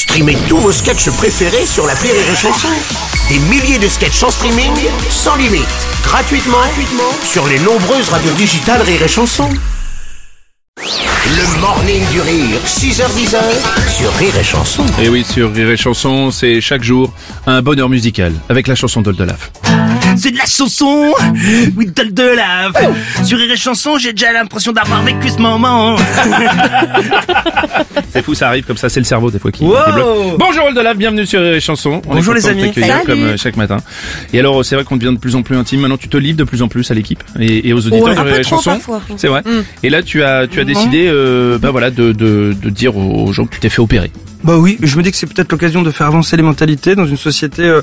Streamez tous vos sketchs préférés sur la Rire et Chanson. Des milliers de sketchs en streaming, sans limite, gratuitement, gratuitement sur les nombreuses radios digitales Rire et Chanson. Le morning du rire, 6h10 sur Rire et Chanson. Et oui, sur Rire et Chanson, c'est chaque jour un bonheur musical avec la chanson d'Oldolaf. C'est de la chanson with de lave. Sur Rire et Chanson, j'ai déjà l'impression d'avoir vécu ce moment. C'est fou, ça arrive comme ça, c'est le cerveau des fois qui Wow. débloque. Bonjour Oldolaf, bienvenue sur Rire et Chanson. On est Bonjour les amis. Salut. comme euh, chaque matin. Et alors, c'est vrai qu'on devient de plus en plus intime. Maintenant, tu te livres de plus en plus à l'équipe et, et aux auditeurs Ouais, de Rire et Chanson. parfois. C'est vrai. Et là, tu as, tu as décidé, euh, bah voilà, de, de, de dire aux gens que tu t'es fait opérer. Bah oui, je me dis que c'est peut-être l'occasion de faire avancer les mentalités dans une société euh,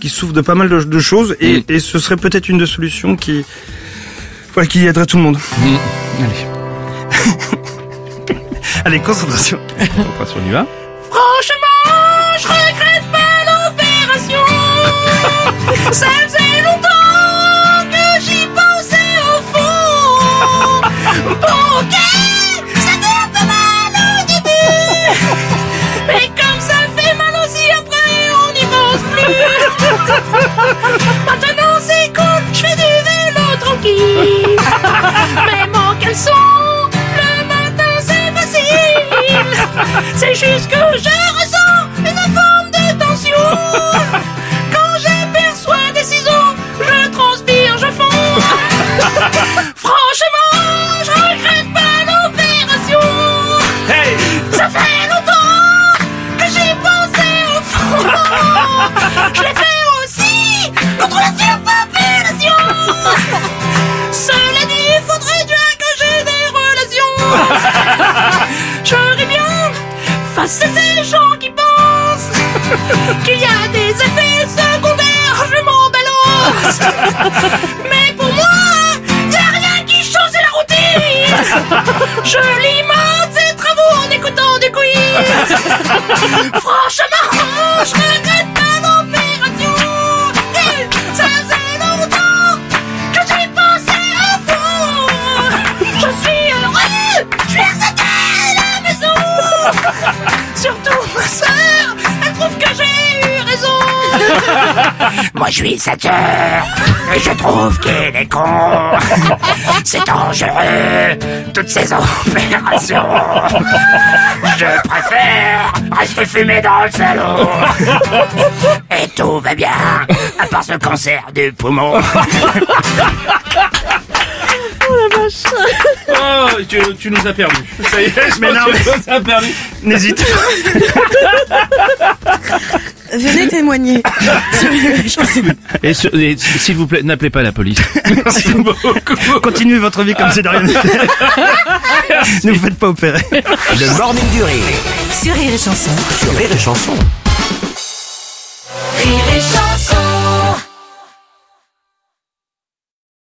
qui souffre de pas mal de, de choses et, et ce serait peut-être une des solutions qui, voilà, qui aiderait tout le monde. Allez, Allez, concentration. concentration, on y va. Franchement, je regrette pas l'opération. C'est juste que face à ces gens qui pensent qu'il y a des effets secondaires, je m'en balance. Mais pour moi, y a rien qui change la routine. Je limite ces travaux en écoutant des quiz. Franchement, je regrette Moi je suis Sateur et je trouve qu'il est con. C'est dangereux, toutes ces opérations. Je préfère rester fumé dans le salon. Et tout va bien, à part ce cancer du poumon. Oh, tu, tu nous as perdu. Ça y est, je Mais pense non, que tu nous as perdu. N'hésite Venez témoigner. et. Et, sur- et s'il vous plaît, n'appelez pas la police. Merci beaucoup. Continuez votre vie comme c'est de rien n'était. ne vous faites pas opérer. Le morning du rire Sur Rire et Chanson. sur Rire et Chanson. Rire et chanson.